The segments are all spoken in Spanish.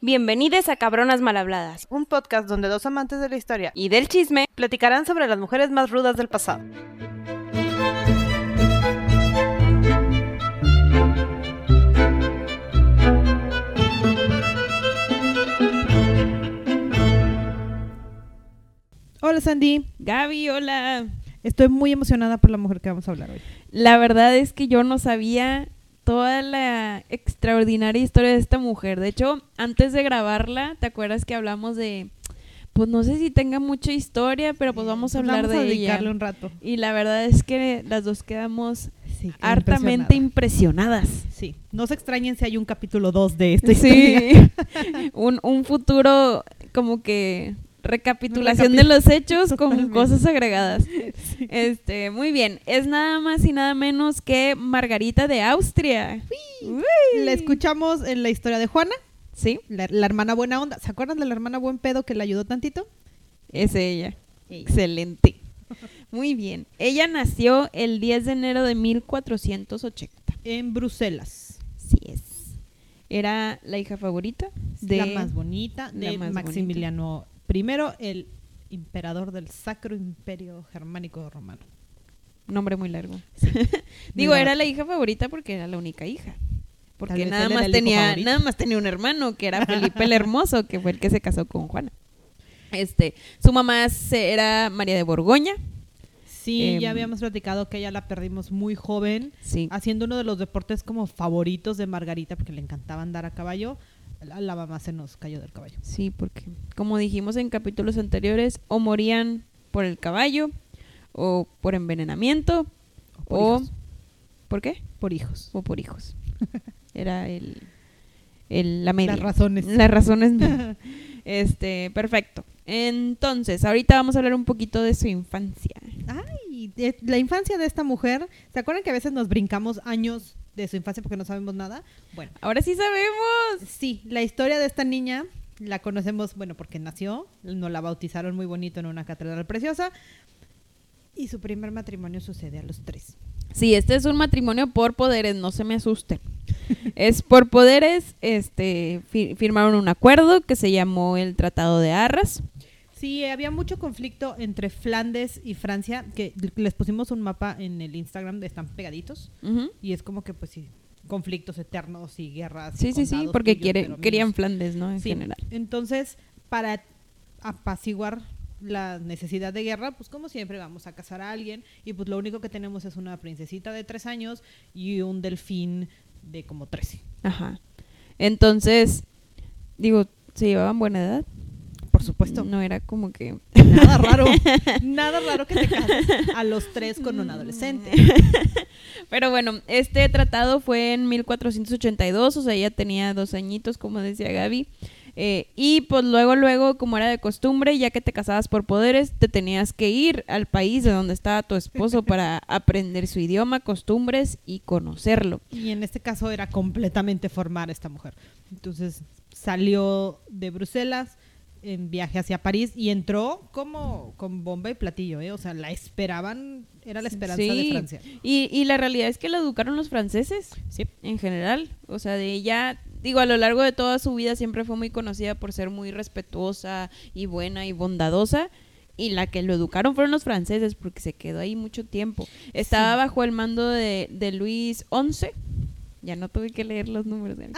Bienvenidos a Cabronas Malhabladas un podcast donde dos amantes de la historia y del chisme. platicarán sobre las mujeres más rudas del pasado. Hola Sandy, Gaby, hola. estoy muy emocionada por la mujer que vamos a hablar hoy. La verdad es que yo no sabía toda la extraordinaria historia de esta mujer. De hecho, antes de grabarla, ¿te acuerdas que hablamos de pues no sé si tenga mucha historia, pero pues vamos a Pues hablar vamos a de dedicarle ella. un rato. Y la verdad es que las dos quedamos Sí, hartamente impresionada. impresionadas. Sí, no se extrañen si hay un capítulo 2 de historia. Sí, un, un futuro como que recapitulación de los hechos con cosas agregadas. Este, muy bien, es nada más y nada menos que Margarita de Austria. Uy. La escuchamos en la historia de Juana, Sí, la, la hermana buena onda. ¿Se acuerdan de la hermana buen pedo que le ayudó tantito? es ella. Excelente. Muy bien. Ella nació el 10 de enero de 1480. En Bruselas. Sí es. Era la hija favorita de la más bonita de más Maximiliano I, el emperador del Sacro Imperio Germánico Romano. nombre muy largo. Digo, era la hija favorita porque era la única hija. Porque nada más tenía, nada más tenía un hermano que era Felipe el Hermoso, que fue el que se casó con Juana. Este, su mamá era María de Borgoña. Sí, Em, ya habíamos platicado que ella la perdimos muy joven, Sí. haciendo uno de los deportes como favoritos de Margarita, porque le encantaba andar a caballo. La, la mamá se nos cayó del caballo. Sí, porque como dijimos en capítulos anteriores, o morían por el caballo, o por envenenamiento, O por o hijos. ¿por qué? Por hijos. O por hijos. Era el, el la media. Las razones. Las razones. este, perfecto. Entonces, ahorita vamos a hablar un poquito de su infancia. Ay, la infancia de esta mujer, ¿se acuerdan que a veces nos brincamos años de su infancia porque no sabemos nada? Bueno, Ahora sí sabemos. sí, la historia de esta niña la conocemos, bueno, porque nació, nos la bautizaron muy bonito en una catedral preciosa y su primer matrimonio sucede a los tres. Sí, este es un matrimonio por poderes, no se me asusten. es por poderes, este, fi- firmaron un acuerdo que se llamó el Tratado de Arras. Sí, había mucho conflicto entre Flandes y Francia, que les pusimos un mapa en el Instagram, están pegaditos, y es como que pues sí, conflictos eternos y guerras. y Sí, sí, sí, porque tuyos, quiere- querían Flandes, ¿no? En Sí, general. Entonces, para apaciguar la necesidad de guerra, pues como siempre vamos a casar a alguien y pues lo único que tenemos es una princesita de tres años y un delfín de como 13. Ajá. Entonces, digo, ¿se llevaban buena edad? Por supuesto. No era como que... Nada raro. nada raro que te cases a los tres con un adolescente. Pero bueno, este tratado fue en 1482, o sea, ella tenía dos añitos, como decía Gaby. Eh, y pues luego, luego, como era de costumbre, ya que te casabas por poderes, te tenías que ir al país de donde estaba tu esposo para aprender su idioma, costumbres y conocerlo. Y en este caso era completamente formar a esta mujer. Entonces salió de Bruselas en viaje hacia París y entró como con bomba y platillo, ¿eh? O sea, la esperaban, era la esperanza de. Francia. Y, y la realidad es que la educaron los franceses. Sí. en general. O sea, de ella, digo, a lo largo de toda su vida siempre fue muy conocida por ser muy respetuosa y buena y bondadosa. Y la que lo educaron fueron los franceses porque se quedó ahí mucho tiempo. Estaba Sí. bajo el mando de, de Luis XI. Ya no tuve que leer los números. ¿eh?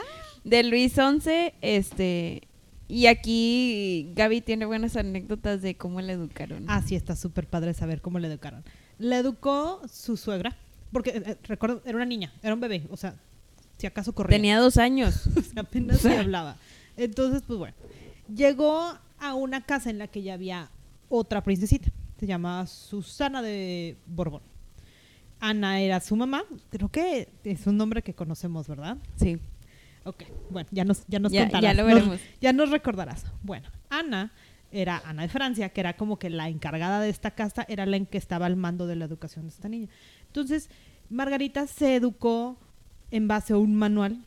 De Luis XI, este... Y aquí Gaby tiene buenas anécdotas de cómo la educaron. Ah, sí, está súper padre saber cómo le educaron. Le educó su suegra, porque eh, recuerdo, era una niña, era un bebé, o sea, si acaso corría. Tenía dos años. O sea, apenas se hablaba. Entonces, pues bueno, llegó a una casa en la que ya había otra princesita. Se llamaba Susana de Borbón. Ana era su mamá. Creo que es un nombre que conocemos, ¿verdad? Sí. Ok, bueno, ya nos, ya nos Ya- contarás. ya lo Nos- veremos. ya nos recordarás. Bueno, Ana era Ana de Francia, que era como que la encargada de esta casta, era la en que estaba al mando de la educación de esta niña. Entonces, Margarita se educó en base a un manual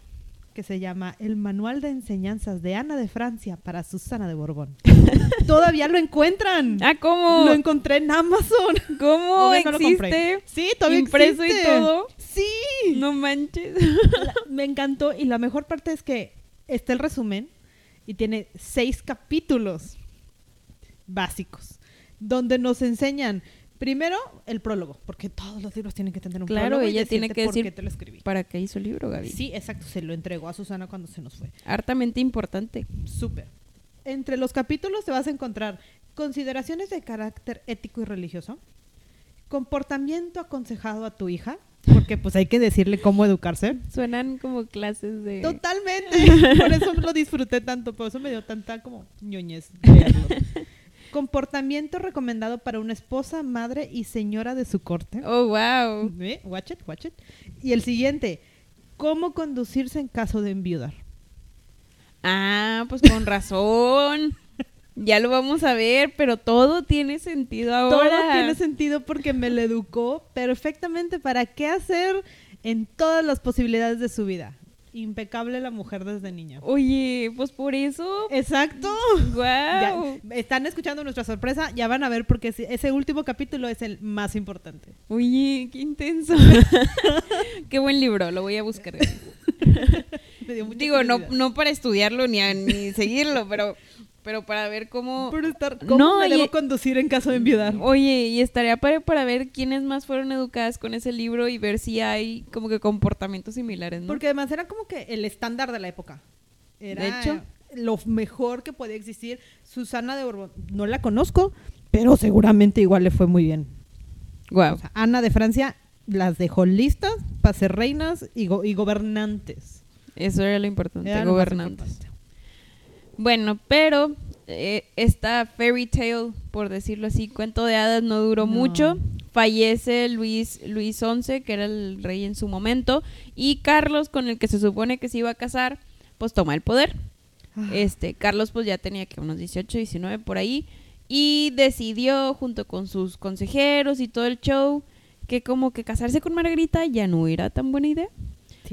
que se llama El Manual de Enseñanzas de Ana de Francia para Susana de Borbón. Todavía lo encuentran. Ah, ¿cómo? Lo encontré en Amazon. ¿Cómo Obvio no lo compré. existe? Sí, todavía Impreso y todo. Sí. No manches. La- me encantó y la mejor parte es que está el resumen y tiene seis capítulos básicos donde nos enseñan primero el prólogo, porque todos los libros tienen que tener un Claro, prólogo. y ella tiene que por decir qué te lo escribí. ¿Para qué hizo el libro, Gaby? Sí, exacto, se lo entregó a Susana cuando se nos fue. Hartamente importante. Súper. Entre los capítulos te vas a encontrar consideraciones de carácter ético y religioso, comportamiento aconsejado a tu hija, porque pues hay que decirle cómo educarse. Suenan como clases de... Totalmente. Por eso lo disfruté tanto, por eso me dio tanta como ñoñez. Comportamiento recomendado para una esposa, madre y señora de su corte. Oh, wow. ¿Eh? Watch it, watch it. Y el siguiente, cómo conducirse en caso de enviudar. Ah, pues con razón. Ya lo vamos a ver, pero todo tiene sentido ahora. Todo tiene sentido porque me lo educó perfectamente para qué hacer en todas las posibilidades de su vida. Impecable la mujer desde niña. Oye, pues por eso. Exacto. Wow. Ya, están escuchando nuestra sorpresa, ya van a ver porque ese- último capítulo es el más importante. Oye, qué intenso. qué buen libro, lo voy a buscar. Me dio mucha Digo, no, no para estudiarlo ni, a- ni seguirlo, pero, pero para ver cómo... Por estar, ¿cómo No, me y- debo conducir en caso de enviudar? Oye, y estaría para, para ver quiénes más fueron educadas con ese libro y ver si hay como que comportamientos similares, ¿no? Porque además era como que el estándar de la época. Era De hecho. lo mejor que podía existir. Susana de Borbón, no la conozco, pero seguramente igual le fue muy bien. Wow. O sea, Ana de Francia las dejó listas para ser reinas y, go- y gobernantes. Eso era lo importante, Era gobernantes. importante. Bueno, pero eh, esta fairy tale, por decirlo así, cuento de hadas no duró No. mucho. Fallece Luis, Luis XI, que era el rey en su momento, y Carlos, con el que se supone que se iba a casar, pues toma el poder. Ah. Este, Carlos pues ya tenía que unos 18, 19 por ahí, y decidió junto con sus consejeros y todo el show que como que casarse con Margarita ya no era tan buena idea.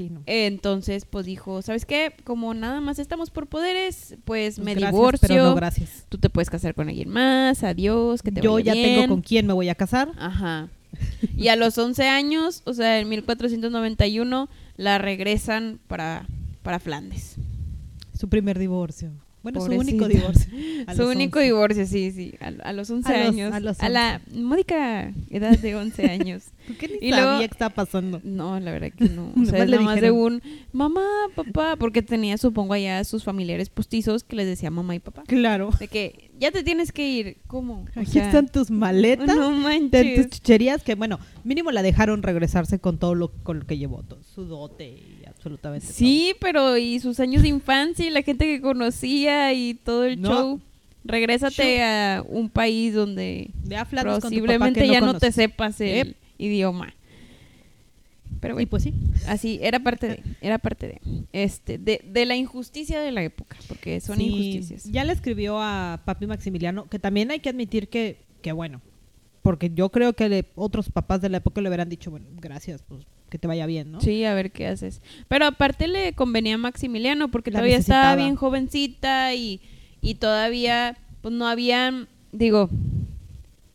Sí, no. Entonces, pues dijo, ¿sabes qué? Como nada más estamos por poderes, pues, Pues me gracias, divorcio. Pero no, gracias. Tú te puedes casar con alguien más, adiós, que te Yo vaya ya bien. tengo con quién me voy a casar. Ajá. Y a los 11 años, o sea, en 1491, la regresan para, para Flandes. Su primer divorcio. Bueno, su único divorcio. Su único 11. divorcio, sí, sí, a, a los 11 A los- años. a los la módica edad de 11 años. ¿Tú qué ni Y sabía luego- que estaba pasando? No, la verdad que no. O sea, nada más de un mamá, papá, porque tenía, supongo, allá a sus familiares postizos que les decía mamá y papá. Claro. De que ya te tienes que ir. ¿Cómo? O Aquí sea, están tus maletas. No de tus manches. chucherías que, bueno, mínimo la dejaron regresarse con todo lo, con lo que llevó, todo, su dote absolutamente Sí, pero y sus años de infancia y la gente que conocía y todo el No. show. Regrésate a un país donde papá posiblemente ya no te sepas el Yep. idioma. Pero Y bueno, pues sí. así era parte de, era parte de, este, de, de la injusticia de la época, porque son Sí, injusticias. Ya le escribió a papi Maximiliano, que también hay que admitir que, que bueno, porque yo creo que le- otros papás de la época le hubieran dicho, bueno, gracias, pues que te vaya bien, ¿no? Sí, a ver qué haces. Pero aparte le convenía a Maximiliano porque La todavía estaba bien jovencita y, y todavía pues no habían, digo,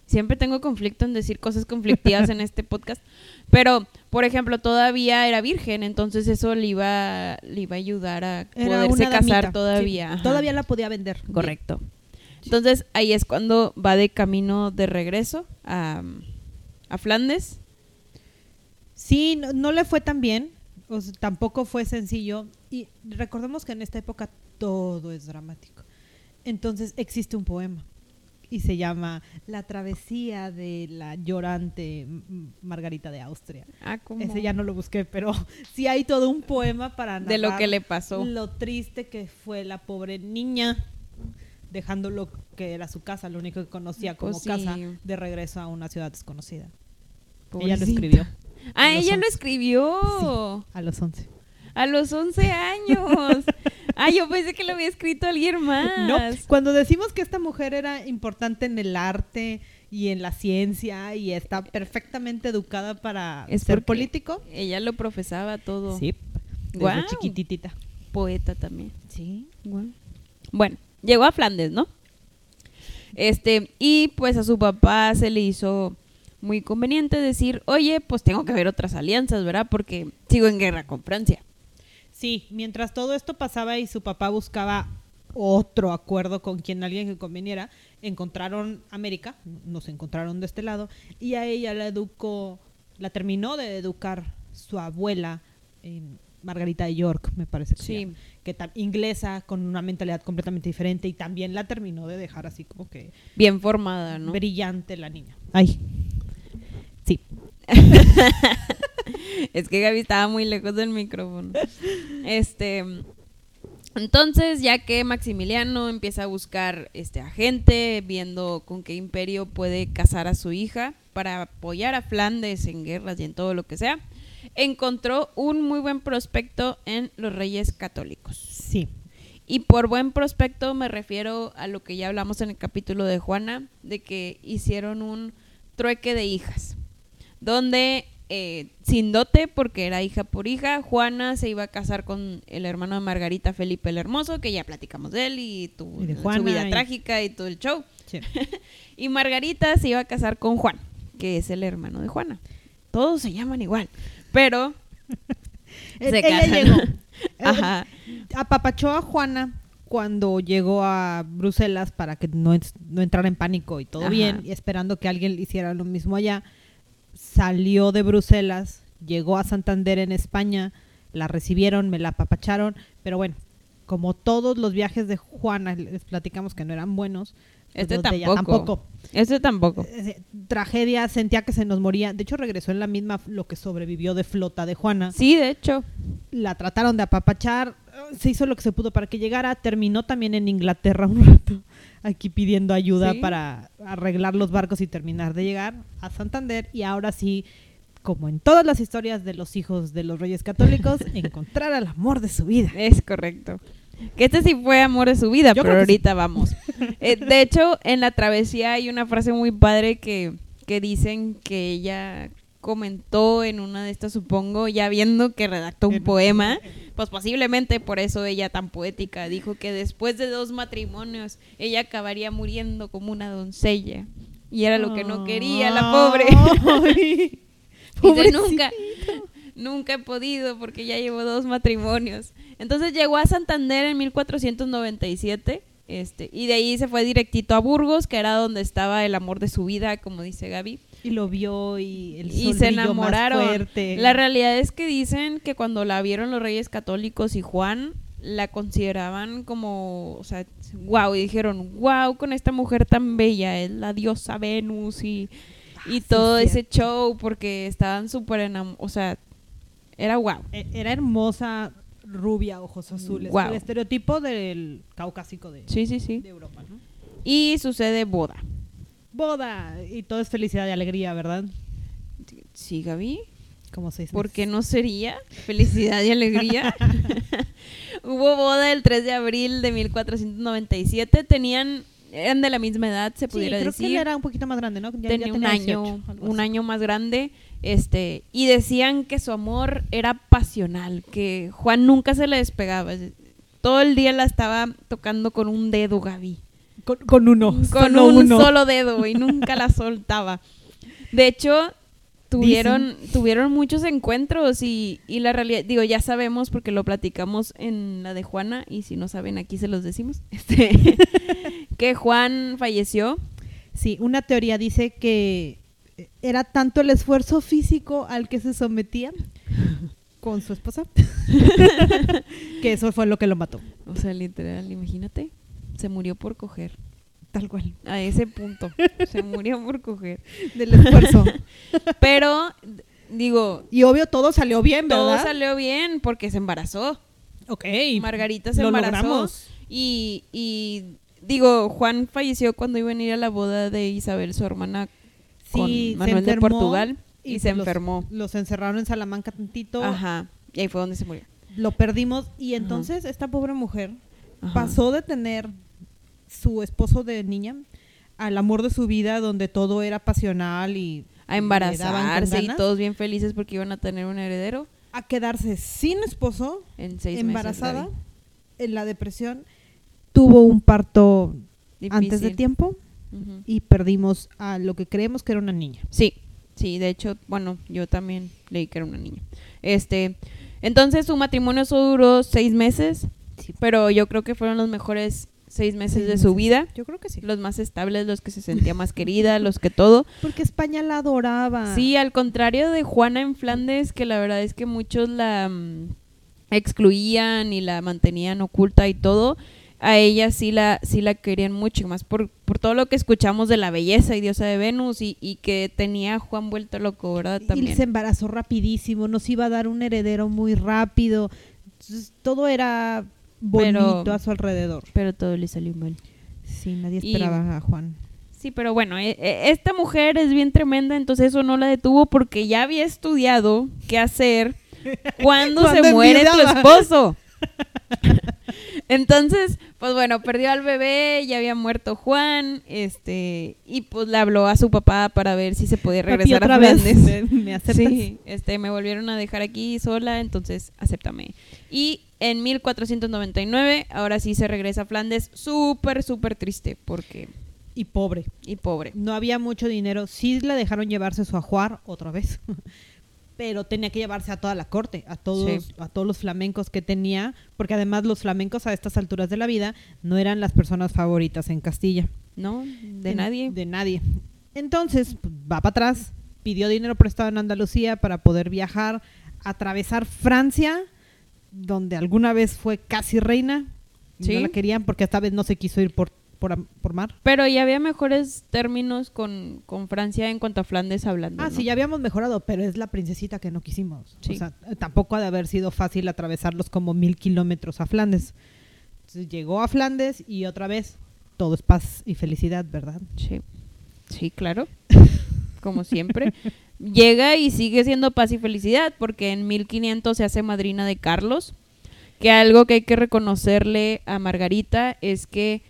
siempre tengo conflicto en decir cosas conflictivas en este podcast, pero por ejemplo todavía era virgen, entonces eso le iba, le iba a ayudar a Era poderse casar damita, todavía. sí. Todavía la podía vender. Correcto. Entonces ahí es cuando va de camino de regreso a, a Flandes. Sí, no, no le fue tan bien, o sea, tampoco fue sencillo. Y recordemos que en esta época todo es dramático. Entonces existe un poema y se llama La travesía de la llorante Margarita de Austria. Ah, ¿cómo? Ese ya no lo busqué, pero sí hay todo un poema para de lo narrar que le pasó. Lo triste que fue la pobre niña dejando lo que era su casa, lo único que conocía como Pues sí. casa, de regreso a una ciudad desconocida. Ella lo escribió Ah, A ella lo 11. escribió. a los 11. A los 11 años. ah, yo pensé que lo había escrito alguien más. No, cuando decimos que esta mujer era importante en el arte y en la ciencia y está perfectamente educada para Es ser político, Ella lo profesaba todo. sí, desde Guau. chiquititita. Poeta también. Sí. Guau. Bueno, llegó a Flandes, ¿no? Este, y pues a su papá se le hizo muy conveniente decir, oye, pues tengo que ver otras alianzas, ¿verdad? Porque sigo en guerra con Francia. Sí, mientras todo esto pasaba y su papá buscaba otro acuerdo con quien alguien que conveniera, encontraron América, nos encontraron de este lado, y a ella la educó, la terminó de educar su abuela, en Margarita de York, me parece que, Sí. llama, que inglesa, con una mentalidad completamente diferente, y también la terminó de dejar así como que Bien formada, ¿no? brillante la niña. Ay. Sí. Es que Gaby estaba muy lejos del micrófono. Este. Entonces, ya que Maximiliano empieza a buscar este agente, viendo con qué imperio puede casar a su hija para apoyar a Flandes en guerras y en todo lo que sea, encontró un muy buen prospecto en los reyes católicos. Sí. Y por buen prospecto me refiero a lo que ya hablamos en el capítulo de Juana, de que hicieron un trueque de hijas, donde eh, sin dote, porque era hija por hija, Juana se iba a casar con el hermano de Margarita, Felipe el Hermoso, que ya platicamos de él y, tu, Y de su vida y- trágica y todo el show. sí. Y Margarita se iba a casar con Juan, que es el hermano de Juana. Todos se llaman igual, pero se Ella casan. llegó. Ajá. apapachó a Juana cuando llegó a Bruselas para que no, no entrara en pánico y todo Ajá. bien, y esperando que alguien hiciera lo mismo allá. Salió de Bruselas, llegó a Santander en España, la recibieron, me la apapacharon, pero bueno, como todos los viajes de Juana, les platicamos que no eran buenos. pues Este tampoco. tampoco. Este tampoco. Eh, Tragedia, sentía que se nos moría. De hecho, regresó en la misma, lo que sobrevivió de flota de Juana Sí, de hecho. la trataron de apapachar, eh, se hizo lo que se pudo para que llegara, terminó también en Inglaterra un rato, aquí pidiendo ayuda Sí. para arreglar los barcos y terminar de llegar a Santander y ahora sí, como en todas las historias de los hijos de los reyes católicos, encontrar al amor de su vida. Es correcto. Que este sí fue amor de su vida, Yo pero ahorita vamos. Eh, de hecho, en la travesía hay una frase muy padre que, que dicen que ella comentó en una de estas, supongo, ya viendo que redactó un poema, pues posiblemente por eso ella tan poética dijo que después de dos matrimonios ella acabaría muriendo como una doncella. Y era lo que no quería la pobre. Ay, Dice, nunca, nunca he podido porque ya llevo dos matrimonios. Entonces llegó a Santander en 1497 este, y de ahí se fue directito a Burgos, que era donde estaba el amor de su vida, como dice Gaby. Y lo vio y el Y se brilló más enamoraron. fuerte. La realidad es que dicen que cuando la vieron los reyes católicos y Juan, la consideraban como, o sea, wow, y dijeron, wow, con esta mujer tan bella, es la diosa Venus y, y Ah, sí, todo ese cierto. show, porque estaban súper enamorados, o sea, era wow. E- Era hermosa, rubia, ojos azules. Guau. El estereotipo del caucásico de, Sí, sí, sí. de Europa, ¿no? Y sucede boda. Boda. Y todo es felicidad y alegría, ¿verdad? Sí, Gaby. Como seis ¿Por qué meses. no sería felicidad y alegría? Hubo boda el 3 de abril de 1497. Tenían, eran de la misma edad, se Sí, pudiera creo decir. que él era un poquito más grande, ¿no? Ya- ya tenía un año, 18, algo un año más grande, este, y decían que su amor era pasional, que Juan nunca se le despegaba. es- Todo el día la estaba tocando con un dedo, Gaby. Con, con uno. con solo un uno. solo dedo y nunca la soltaba. De hecho, tuvieron, tuvieron muchos encuentros y, y la realidad, digo, ya sabemos porque lo platicamos en la de Juana y si no saben aquí se los decimos, este, que Juan falleció. Sí, una teoría dice que era tanto el esfuerzo físico al que se sometía con su esposa que eso fue lo que lo mató. O sea, literal, imagínate, se murió por coger. Tal cual. A ese punto, se murió por coger. Del esfuerzo. Pero, digo, y obvio todo salió bien, todo ¿verdad? salió bien porque se embarazó. Ok. Margarita se lo embarazó. logramos. Y, y digo, Juan falleció cuando iba a ir a la boda de Isabel, su hermana, con Sí, se Manuel de Portugal, y, se los- enfermó. Los, encerraron en Salamanca tantito. Ajá. Y ahí fue donde se murió. Lo perdimos y entonces esta pobre mujer Ajá. pasó de tener su esposo de niña al amor de su vida donde todo era pasional y A embarazarse y todos bien felices porque iban a tener un heredero a quedarse sin esposo, en seis embarazada, meses. en la depresión, tuvo un parto antes de tiempo y perdimos a lo que creemos que era una niña. Sí, sí, de hecho, bueno, yo también leí que era una niña. Este, entonces su matrimonio solo duró seis meses. Pero yo creo que fueron los mejores seis meses de su vida. Yo creo que sí. Los más estables, los que se sentía más querida, los que todo. Porque España la adoraba. Sí, al contrario de Juana en Flandes, que la verdad es que muchos la mm, excluían y la mantenían oculta y todo, a ella sí la, sí la querían mucho, y más por, por todo lo que escuchamos de la belleza y diosa de Venus y, y que tenía a Juan vuelto loco, ¿verdad? Y También. se embarazó rapidísimo, nos iba a dar un heredero muy rápido. Entonces, todo era bonito Pero- a su alrededor. Pero todo le salió mal. Sí, nadie Y- esperaba a Juan. Sí, pero bueno, e- e- esta mujer es bien tremenda, entonces eso no la detuvo porque ya había estudiado qué hacer cuando, se muere tu esposo. Entonces, pues bueno, perdió al bebé, ya había muerto Juan, este, y pues le habló a su papá para ver si se podía regresar a Flandes. ¿me, me aceptas? Sí, este, me volvieron a dejar aquí sola, entonces acéptame. Y en 1499, ahora sí se regresa a Flandes, súper, súper triste, porque, Y pobre. y pobre. No había mucho dinero. Sí le dejaron llevarse su ajuar otra vez. Pero tenía que llevarse a toda la corte, a todos, Sí. a todos los flamencos que tenía, porque además los flamencos a estas alturas de la vida no eran las personas favoritas en Castilla. No, de En- nadie. De nadie. Entonces, pues, va para atrás, pidió dinero prestado en Andalucía para poder viajar, atravesar Francia, donde alguna vez fue casi reina. Sí. No la querían porque esta vez no se quiso ir por, por, por mar. Pero ya había mejores términos con, con Francia en cuanto a Flandes hablando. Ah, ¿no? sí, ya habíamos mejorado, pero es la princesita que no quisimos. Sí. O sea, tampoco ha de haber sido fácil atravesarlos como mil kilómetros a Flandes. Entonces, llegó a Flandes y otra vez todo es paz y felicidad, ¿verdad? Sí, sí, claro. Como siempre. Llega y sigue siendo paz y felicidad porque en 1500 se hace madrina de Carlos. Que algo que hay que reconocerle a Margarita es que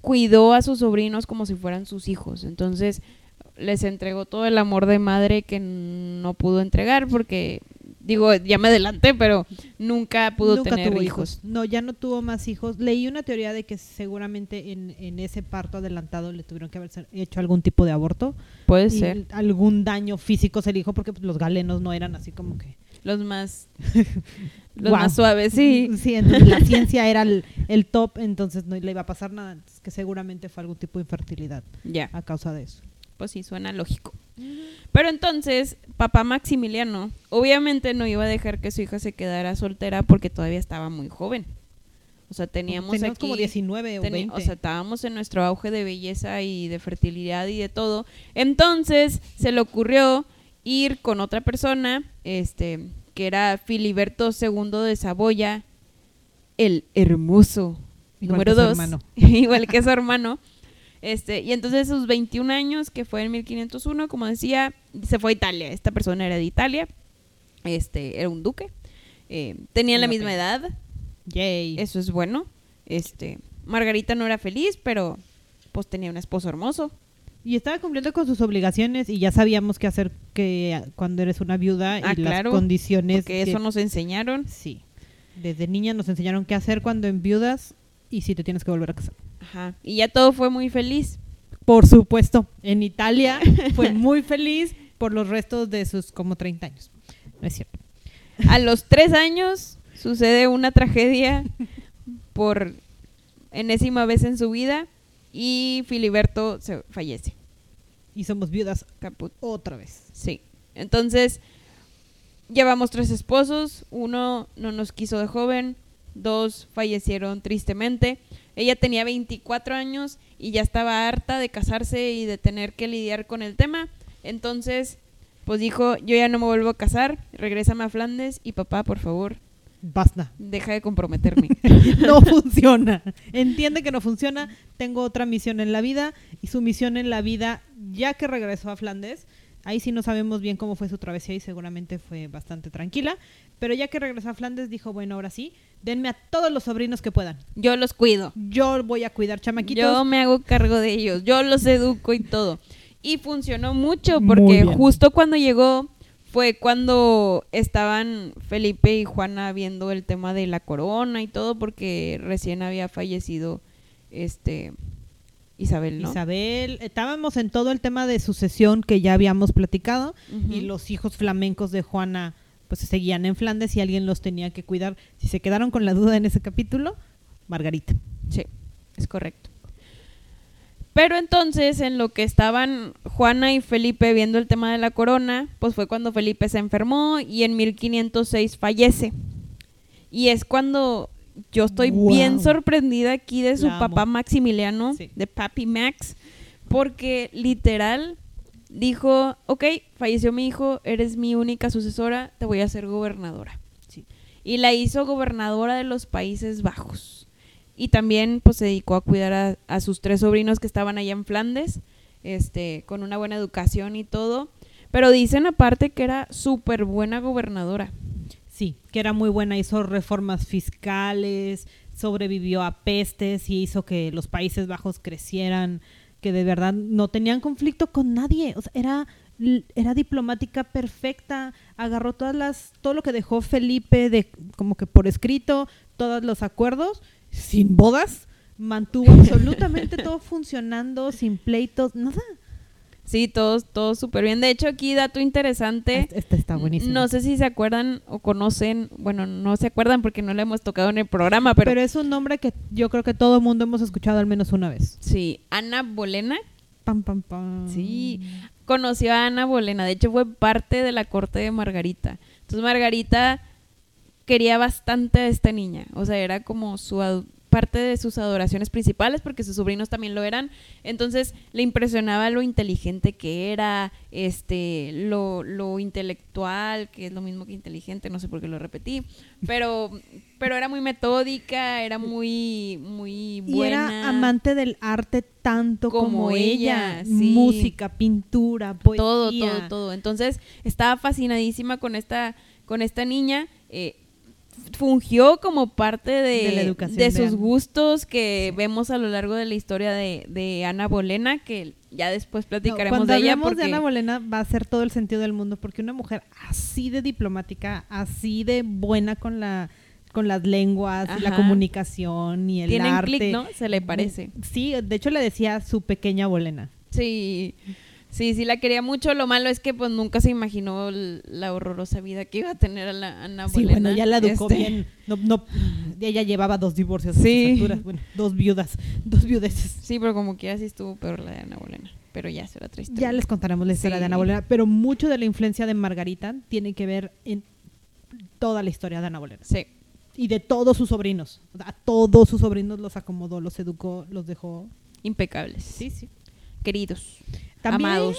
cuidó a sus sobrinos como si fueran sus hijos. Entonces les entregó todo el amor de madre que no pudo entregar porque, digo, ya me adelanté, pero nunca pudo Nunca tener tuvo hijos. No, ya no tuvo más hijos. Leí una teoría de que seguramente en, en ese parto adelantado le tuvieron que haber hecho algún tipo de aborto. Puede y ser. algún daño físico se le dijo porque pues, los galenos no eran así como que... Los más, los más suaves, sí. Sí, entonces la ciencia era el, el top, entonces no le iba a pasar nada. Entonces, que seguramente fue algún tipo de infertilidad Ya. a causa de eso. Pues sí, suena lógico. Pero entonces, papá Maximiliano, obviamente no iba a dejar que su hija se quedara soltera porque todavía estaba muy joven. O sea, teníamos, Teníamos aquí, como 19 o teni- 20. O sea, estábamos en nuestro auge de belleza y de fertilidad y de todo. Entonces, se le ocurrió ir con otra persona, este, que era Filiberto II de Saboya, el hermoso, Igual número que su dos, hermano. igual que su hermano. Este, y entonces sus 21 años, que fue en 1501, como decía, se fue a Italia. Esta persona era de Italia, este, era un duque. Eh, tenían la misma edad, Yay. eso es bueno. Este, Margarita no era feliz, pero pues tenía un esposo hermoso. Y estaba cumpliendo con sus obligaciones y ya sabíamos qué hacer que ah, cuando eres una viuda Ah, y claro, las condiciones. Porque que- eso nos enseñaron. Sí. Desde niña nos enseñaron qué hacer cuando enviudas y si te tienes que volver a casar. Ajá. Y ya todo fue muy feliz. Por supuesto, en Italia fue muy feliz por los restos de sus como 30 años. No es cierto. A los tres años sucede una tragedia por enésima vez en su vida y Filiberto se fallece. Y somos viudas Caput. otra vez. Sí. Entonces, llevamos tres esposos. Uno no nos quiso de joven. Dos fallecieron tristemente. Ella tenía 24 años y ya estaba harta de casarse y de tener que lidiar con el tema. Entonces, pues dijo, yo ya no me vuelvo a casar, regrésame a Flandes y papá, por favor, Basta. deja de comprometerme. No funciona. Entiende que no funciona. Tengo otra misión en la vida. Y su misión en la vida, ya que regresó a Flandes, ahí sí no sabemos bien cómo fue su travesía y seguramente fue bastante tranquila. Pero ya que regresó a Flandes, dijo, bueno, ahora sí, denme a todos los sobrinos que puedan. Yo los cuido. Yo voy a cuidar chamaquitos. Yo me hago cargo de ellos, yo los educo y todo. Y funcionó mucho porque justo cuando llegó fue cuando estaban Felipe y Juana viendo el tema de la corona y todo porque recién había fallecido este Isabel, ¿no? Isabel, estábamos en todo el tema de sucesión que ya habíamos platicado y los hijos flamencos de Juana pues seguían en Flandes y alguien los tenía que cuidar. Si se quedaron con la duda en ese capítulo, Margarita. Sí, es correcto. Pero entonces, en lo que estaban Juana y Felipe viendo el tema de la corona, pues fue cuando Felipe se enfermó y en 1506 fallece. Y es cuando yo estoy Wow. bien sorprendida aquí de su papá Maximiliano, Sí. de Papi Max, porque literal dijo, ok, falleció mi hijo, eres mi única sucesora, te voy a hacer gobernadora. Sí. Y la hizo gobernadora de los Países Bajos. Y también pues se dedicó a cuidar a, a sus tres sobrinos que estaban allá en Flandes, este, con una buena educación y todo. Pero dicen aparte que era súper buena gobernadora. Sí, que era muy buena, hizo reformas fiscales, sobrevivió a pestes y hizo que los Países Bajos crecieran, que de verdad no tenían conflicto con nadie, o sea, era era diplomática perfecta, agarró todas las todo lo que dejó Felipe de como que por escrito, todos los acuerdos sin bodas, mantuvo absolutamente todo funcionando sin pleitos, nada. Sí, todos, todos súper bien. De hecho, aquí dato interesante. Este está buenísimo. No sé si se acuerdan o conocen, bueno, no se acuerdan porque no lo hemos tocado en el programa, pero, pero, es un nombre que yo creo que todo el mundo hemos escuchado al menos una vez. sí, Ana Bolena. Pam, pam, pam. Sí, conoció a Ana Bolena, de hecho fue parte de la corte de Margarita. Entonces Margarita quería bastante a esta niña, o sea, era como su parte de sus adoraciones principales porque sus sobrinos también lo eran. Entonces le impresionaba lo inteligente que era, este, lo, lo intelectual, que es lo mismo que inteligente, no sé por qué lo repetí, pero, pero era muy metódica, era muy, muy Y buena. era amante del arte tanto como, Como ella. ella, sí. Música, pintura, poesía. todo, todo, todo. Entonces estaba fascinadísima con esta, con esta niña. eh, fungió como parte de, De la educación de sus gustos que vemos a lo largo de la historia de, de Ana Bolena, que ya después platicaremos cuando de ella. hablemos Porque, de Ana Bolena va a ser todo el sentido del mundo porque una mujer así de diplomática, así de buena con la con las lenguas, la comunicación y el Tienen arte. ¿no? Se le parece. Sí, de hecho le decía su pequeña Bolena. Sí, sí, sí la quería mucho. Lo malo es que pues nunca se imaginó la horrorosa vida que iba a tener a la Ana Sí, Bolena. bueno, ya la educó Este, bien. No, no, ella llevaba dos divorcios Sí. Bueno, dos viudas, dos viudeces. Sí, pero como que así estuvo peor la de Ana Bolena. Pero ya será otra historia. Ya les contaremos la historia Sí. de Ana Bolena, pero mucho de la influencia de Margarita tiene que ver en toda la historia de Ana Bolena. Sí. Y de todos sus sobrinos. A todos sus sobrinos los acomodó, los educó, los dejó. Impecables. Sí, sí. Queridos. También. Amados.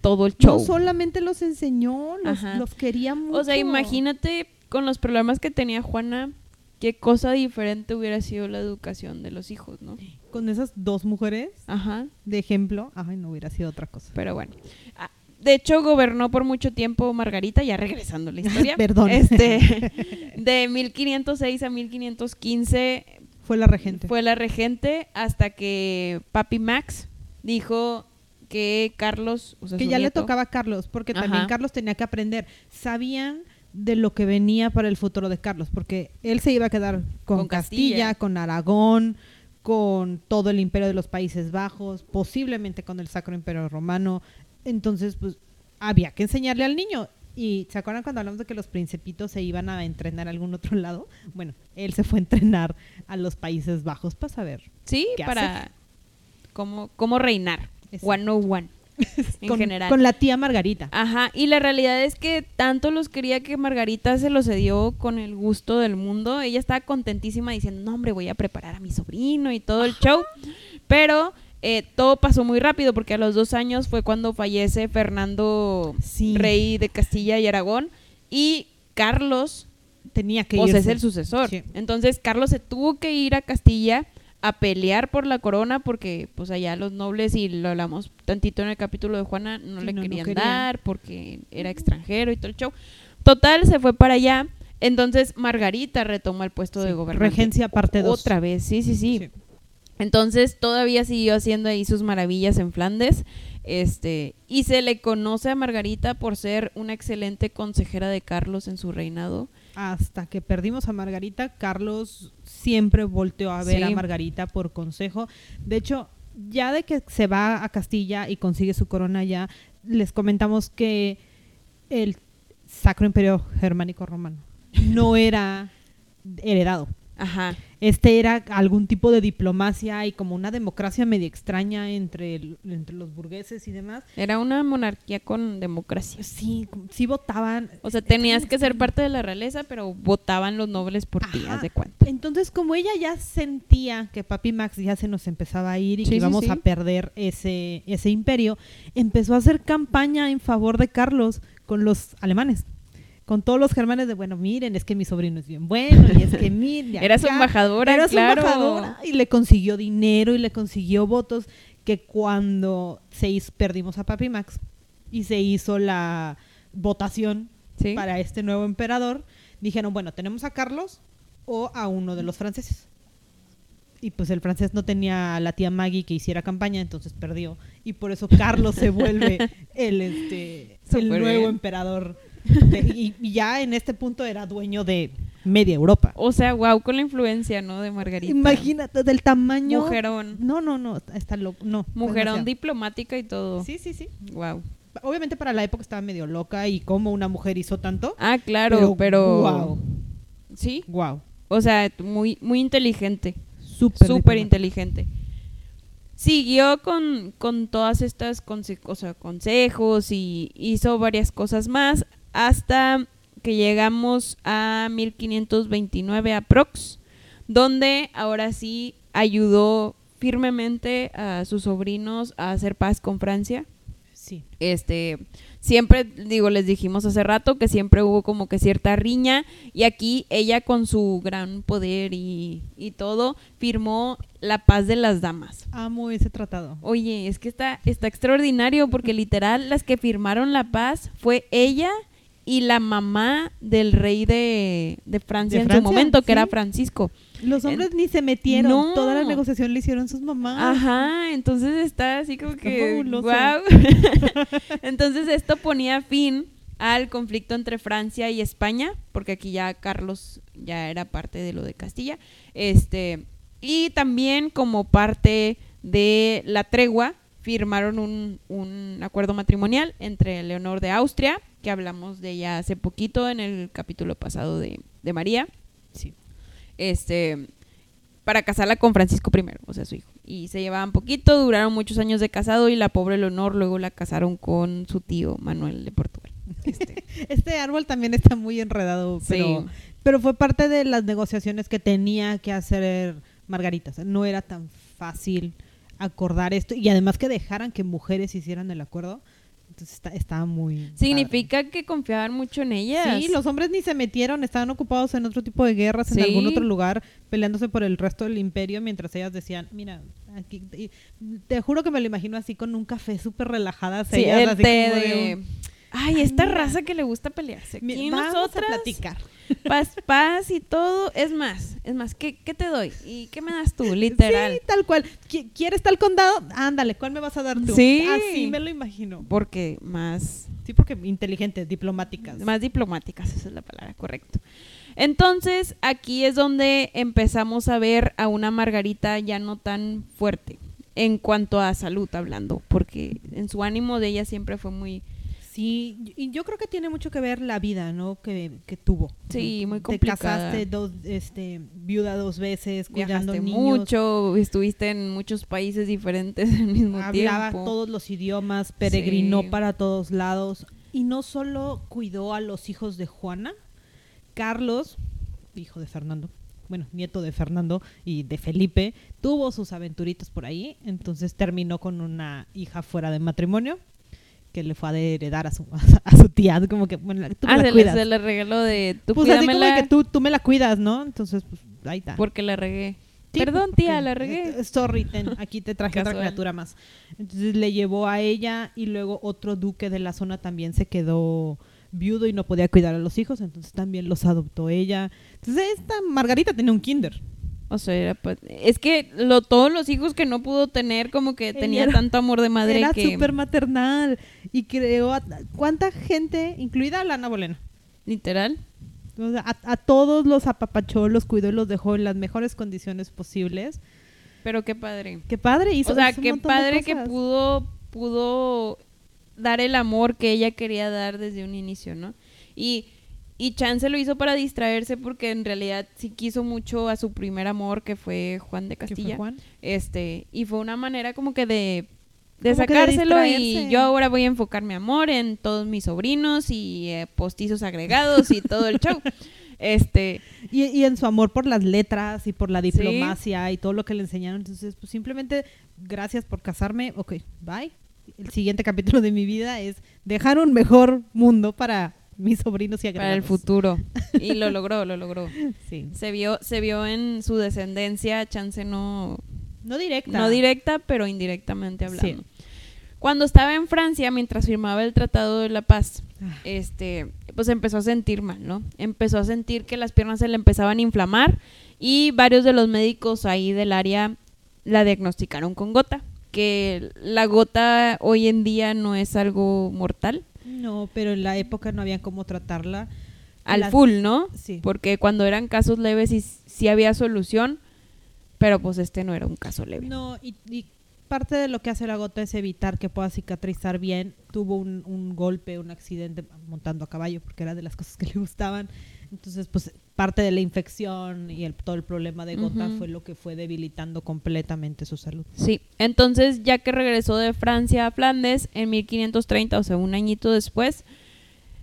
Todo el show. No solamente los enseñó, los, los quería mucho. o sea, imagínate con los problemas que tenía Juana, qué cosa diferente hubiera sido la educación de los hijos, ¿no? Con esas dos mujeres Ajá. de ejemplo, ay, no hubiera sido otra cosa. Pero bueno. Ah, De hecho, gobernó por mucho tiempo Margarita, ya regresando a la historia. Perdón. Este, de 1506 a 1515 Fue la regente. fue la regente hasta que Papi Max dijo que Carlos, o sea, que ya le tocaba a Carlos, porque también. Carlos tenía que aprender. Sabían de lo que venía para el futuro de Carlos, porque él se iba a quedar con, Con Castilla, Castilla. con Aragón, con todo el imperio de los Países Bajos, posiblemente con el Sacro Imperio Romano. Entonces, pues había que enseñarle al niño. Y ¿se acuerdan cuando hablamos de que los principitos se iban a entrenar a algún otro lado? Bueno, él se fue a entrenar a los Países Bajos para saber. Sí, ¿Qué para cómo, cómo reinar. Exacto. 101 en con, general. con la tía Margarita. Ajá, y la realidad es que tanto los quería que Margarita se lo cedió con el gusto del mundo. Ella estaba contentísima diciendo, no, hombre, voy a preparar a mi sobrino y todo el show. Pero eh, todo pasó muy rápido porque a los dos años fue cuando fallece Fernando, Sí. rey de Castilla y Aragón, y Carlos Tenía que pues irse. es el sucesor. Sí. Entonces Carlos se tuvo que ir a Castilla a pelear por la corona porque pues allá los nobles y lo hablamos tantito en el capítulo de Juana no Sí, le no, no querían dar porque era extranjero y todo el show. Total se fue para allá. Entonces Margarita retoma el puesto de Sí, gobernante. Regencia parte 2. Otra vez, sí, sí, sí. Entonces todavía siguió haciendo ahí sus maravillas en Flandes. Este, y se le conoce a Margarita por ser una excelente consejera de Carlos en su reinado. Hasta que perdimos a Margarita, Carlos siempre volteó a ver Sí. a Margarita por consejo. De hecho, ya de que se va a Castilla y consigue su corona ya, les comentamos que el, Sacro Imperio Germánico Romano. No era heredado. Ajá. Este era algún tipo de diplomacia y como una democracia medio extraña entre, el- entre los burgueses y demás. Era una monarquía con democracia. Sí, sí votaban. O sea, tenías que ser parte de la realeza, pero votaban los nobles por ti, de cuenta. Entonces, como ella ya sentía que Papi Max ya se nos empezaba a ir y Sí, que sí, íbamos sí. a perder ese, ese imperio, empezó a hacer campaña en favor de Carlos con los alemanes. Con todos los germanes de, bueno, miren, es que mi sobrino es bien bueno, y es que miren. Era su acá". embajadora, Era su claro. embajadora, y le consiguió dinero y le consiguió votos que cuando se hizo, perdimos a Papi Max y se hizo la votación Sí. para este nuevo emperador, dijeron, bueno, tenemos a Carlos o a uno de los franceses. Y pues el francés no tenía a la tía Maggie que hiciera campaña, entonces perdió. Y por eso Carlos se vuelve el, este, el nuevo bien. emperador. De- y, y ya en este punto era dueño de media Europa. O sea, wow, con la influencia, ¿no? De Margarita. Imagínate del tamaño. Mujerón. No, no, no, está loco. No. Mujerón diplomática y todo. Sí, sí, sí. Wow. Obviamente para la época estaba medio loca y cómo una mujer hizo tanto. Ah, claro, pero. Wow. Sí. Wow. O sea, muy, muy inteligente. Súper. Súper inteligente. Siguió con, con todas estas conse- o sea, consejos y hizo varias cosas más hasta que llegamos a 1529 aprox, donde ahora sí ayudó firmemente a sus sobrinos a hacer paz con Francia. Sí. Este, siempre, digo, les dijimos hace rato que siempre hubo como que cierta riña y aquí ella con su gran poder y, y todo firmó la paz de las damas. Amo ese tratado. Oye, es que está, está extraordinario porque literal las que firmaron la paz fue ella y la mamá del rey de, de Francia ¿De en su momento, que era Francisco. Los hombres ni se metieron. No. Toda la negociación le hicieron sus mamás. Ajá, entonces está así como Está que fabuloso. guau. entonces esto ponía fin al conflicto entre Francia y España, porque aquí ya Carlos ya era parte de lo de Castilla. Este, y también como parte de la tregua firmaron un, un acuerdo matrimonial entre Leonor de Austria, que hablamos de ella hace poquito en el capítulo pasado de, de María, Sí. este para casarla con Francisco I, o sea, su hijo. Y se llevaban poquito, duraron muchos años de casado y la pobre Leonor luego la casaron con su tío Manuel de Portugal. Este, Este árbol también está muy enredado, pero, Sí. pero fue parte de las negociaciones que tenía que hacer Margarita. O sea, no era tan fácil acordar esto y además que dejaran que mujeres hicieran el acuerdo. Entonces está, estaba muy... significa que confiaban mucho en ellas. Sí, los hombres ni se metieron, estaban ocupados en otro tipo de guerras en Sí. algún otro lugar, peleándose por el resto del imperio, mientras ellas decían, mira, aquí, te juro que me lo imagino así con un café súper relajadas. Sí, ellas, el así té como de... Ay, esta raza que le gusta pelearse. "Mi- Aquí vamos nosotras, a platicar. paz, paz y todo. Es más, es más, ¿qué, qué te doy? ¿Y qué me das tú? Literal. Sí, tal cual. Qui- ¿Quieres tal condado? Ándale, ¿cuál me vas a dar tú? Sí. Así me lo imagino. Porque más Sí, porque inteligentes, diplomáticas. Más diplomáticas, esa es la palabra, correcto. Entonces, aquí es donde empezamos a ver a una Margarita ya no tan fuerte en cuanto a salud hablando, porque en su ánimo de ella siempre fue muy... Sí, y yo creo que tiene mucho que ver la vida, ¿no? Que, que tuvo. Sí, muy Te complicada. casaste dos, este, viuda dos veces, cuidando Viajaste niños. mucho, estuviste en muchos países diferentes al mismo hablaba tiempo. todos los idiomas, peregrinó Sí. para todos lados y no solo cuidó a los hijos de Juana, Carlos, hijo de Fernando, bueno, nieto de Fernando y de Felipe, tuvo sus aventuritas por ahí, entonces terminó con una hija fuera de matrimonio que le fue a heredar a su, a su tía, como que, bueno, tú me Ah, la se le, cuidas. se le regaló de tú pues así como que tú, tú me la cuidas, ¿no? Entonces, pues ahí está. porque la regué. Sí, Perdón, tía, la regué. eh, Sorry, ten, aquí te traje otra criatura más. Entonces le llevó a ella y luego otro duque de la zona también se quedó viudo y no podía cuidar a los hijos, entonces también los adoptó ella. Entonces esta Margarita tenía un kinder. O sea, era pa- es que lo, todos los hijos que no pudo tener, como que tenía era- tanto amor de madre Era que súper maternal y creó a cuánta gente, incluida a la Ana Bolena. literal. O sea, a, a todos los apapachó, los cuidó y los dejó en las mejores condiciones posibles. Pero qué padre. Qué padre hizo. o sea, hizo qué padre que pudo pudo dar el amor que ella quería dar desde un inicio, ¿no? Y, y Chance lo hizo para distraerse porque en realidad sí quiso mucho a su primer amor, que fue Juan de ¿Qué fue, Castilla. Juan? Este, y fue una manera como que de, de Como que de sacárselo y yo ahora voy a enfocar mi amor en todos mis sobrinos y eh, postizos agregados y todo el show. Este, Y, y en su amor por las letras y por la diplomacia y todo lo que le enseñaron. Entonces, pues simplemente, gracias por casarme. Ok, bye. El siguiente capítulo de mi vida es dejar un mejor mundo para mis sobrinos y para el agregados. futuro. Y lo logró, lo logró. Sí. Se vio, se vio en su descendencia, chance no, No directa. no directa, pero indirectamente hablando. Sí. Cuando estaba en Francia, mientras firmaba el Tratado de la Paz, Ah. este, pues empezó a sentir mal, ¿no? Empezó a sentir que las piernas se le empezaban a inflamar y varios de los médicos ahí del área la diagnosticaron con gota, que la gota hoy en día no es algo mortal, No, pero en la época no había cómo tratarla. al full, ¿no? Sí. Porque cuando eran casos leves sí, sí había solución, pero pues este no era un caso leve. No, y, y parte de lo que hace la gota es evitar que pueda cicatrizar bien. Tuvo un, un golpe, un accidente montando a caballo, porque era de las cosas que le gustaban. Entonces, pues parte de la infección y el, todo el problema de gota fue lo que fue debilitando completamente su salud. Sí, entonces ya que regresó de Francia a Flandes en 1530, o sea, un añito después,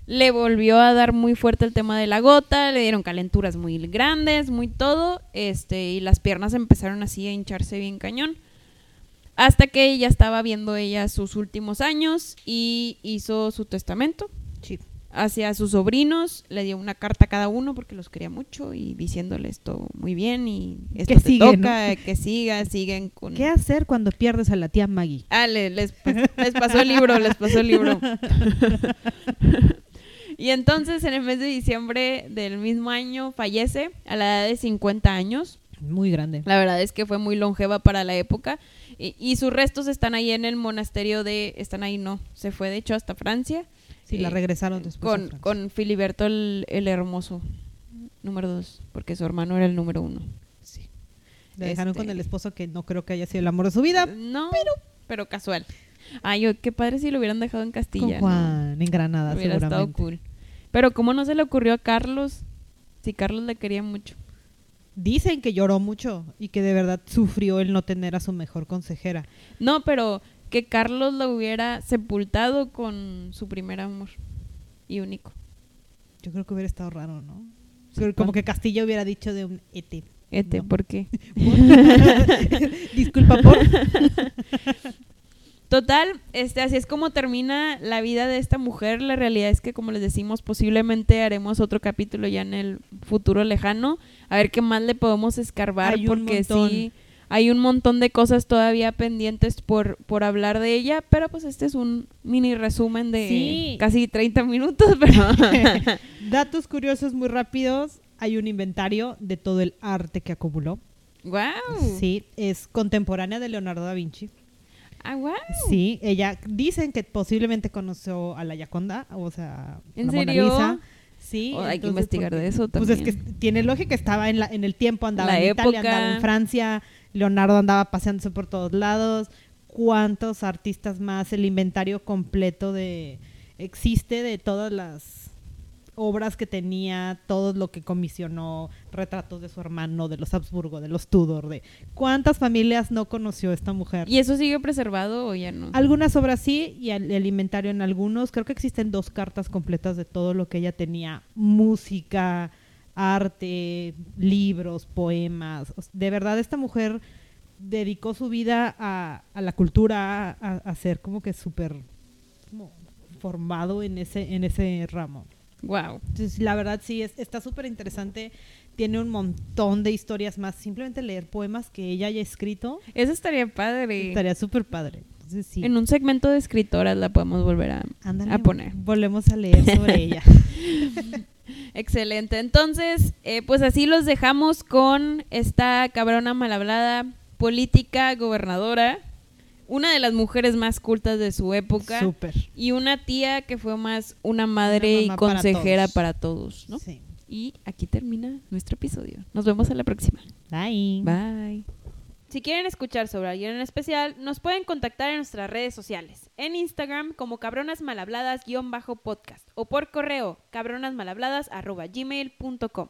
le volvió a dar muy fuerte el tema de la gota, le dieron calenturas muy grandes, muy todo, este, y las piernas empezaron así a hincharse bien cañón. Hasta que ya estaba viendo ella sus últimos años y hizo su testamento Sí. Hacia sus sobrinos, le dio una carta a cada uno porque los quería mucho y diciéndoles todo muy bien y esto Que te sigue, toca, que siga, siguen con ¿Qué hacer cuando pierdes a la tía Maggie? Ah, les, les pasó el libro, les pasó el libro. y entonces en el mes de diciembre del mismo año fallece a la edad de 50 años. Muy grande. La verdad es que fue muy longeva para la época. Y, y sus restos están ahí en el monasterio de... Están ahí, no. Se fue de hecho hasta Francia. Sí, la regresaron después. Con, con Filiberto el, el Hermoso, número dos. Porque su hermano era el número uno. Sí. Le dejaron este- con el esposo que no creo que haya sido el amor de su vida. No, pero, casual. Ay, yo, qué padre si lo hubieran dejado en Castilla. Con ¿no? Juan, en Granada, Hubiera estado seguramente. cool. Pero ¿cómo no se le ocurrió a Carlos? Si Carlos le quería mucho. Dicen que lloró mucho y que de verdad sufrió el no tener a su mejor consejera. No, pero que Carlos lo hubiera sepultado con su primer amor y único. Yo creo que hubiera estado raro, ¿no? Pero Como que Castilla hubiera dicho de un ete. Este, No. ¿por qué? Disculpa por. Total, este, así es como termina la vida de esta mujer. La realidad es que, como les decimos, posiblemente haremos otro capítulo ya en el futuro lejano. A ver qué más le podemos escarbar, Hay porque sí, hay un montón de cosas todavía pendientes por, por hablar de ella. Pero pues este es un mini resumen de Sí. casi 30 minutos, pero... Datos curiosos muy rápidos. Hay un inventario de todo el arte que acumuló. ¡Wow! Sí, es contemporánea de Leonardo da Vinci. ¡Ah, wow! Sí, ella dicen que posiblemente conoció a la Yaconda, o sea, ¿En la Mona serio? Lisa. Sí, Oh, hay que investigar porque- de eso Pues es que también. tiene lógica, estaba en, la, en el tiempo, andaba La en Italia, andaba en Francia, Leonardo andaba paseándose por todos lados. ¿Cuántos artistas más? El inventario completo de existe de todas las obras que tenía, todo lo que comisionó, retratos de su hermano, de los Habsburgo, de los Tudor, de cuántas familias no conoció esta mujer. ¿Y eso sigue preservado o ya no? Algunas obras sí, y el, el inventario en algunos. Creo que existen dos cartas completas de todo lo que ella tenía. Música, arte, libros, poemas. De verdad, esta mujer dedicó su vida a, a la cultura, a, a ser como que súper formado en ese, en ese ramo. ¡Wow! Entonces, la verdad sí, es, está súper interesante. Tiene un montón de historias más. Simplemente leer poemas que ella haya escrito Eso estaría padre. estaría súper padre. Entonces, sí. En un segmento de escritoras la podemos volver a, Ándale, a poner. Volvemos a leer sobre ella. Excelente. Entonces, eh, pues así los dejamos con esta cabrona mal hablada, política, gobernadora, una de las mujeres más cultas de su época Súper. y una tía que fue más una madre y para consejera todos. para todos, ¿no? Sí. Y aquí termina nuestro episodio. Nos vemos a la próxima. Bye. Bye. Si quieren escuchar sobre alguien en especial, nos pueden contactar en nuestras redes sociales, en Instagram como cabronasmalhabladas-podcast o por correo cabronasmalhabladas.gmail.com.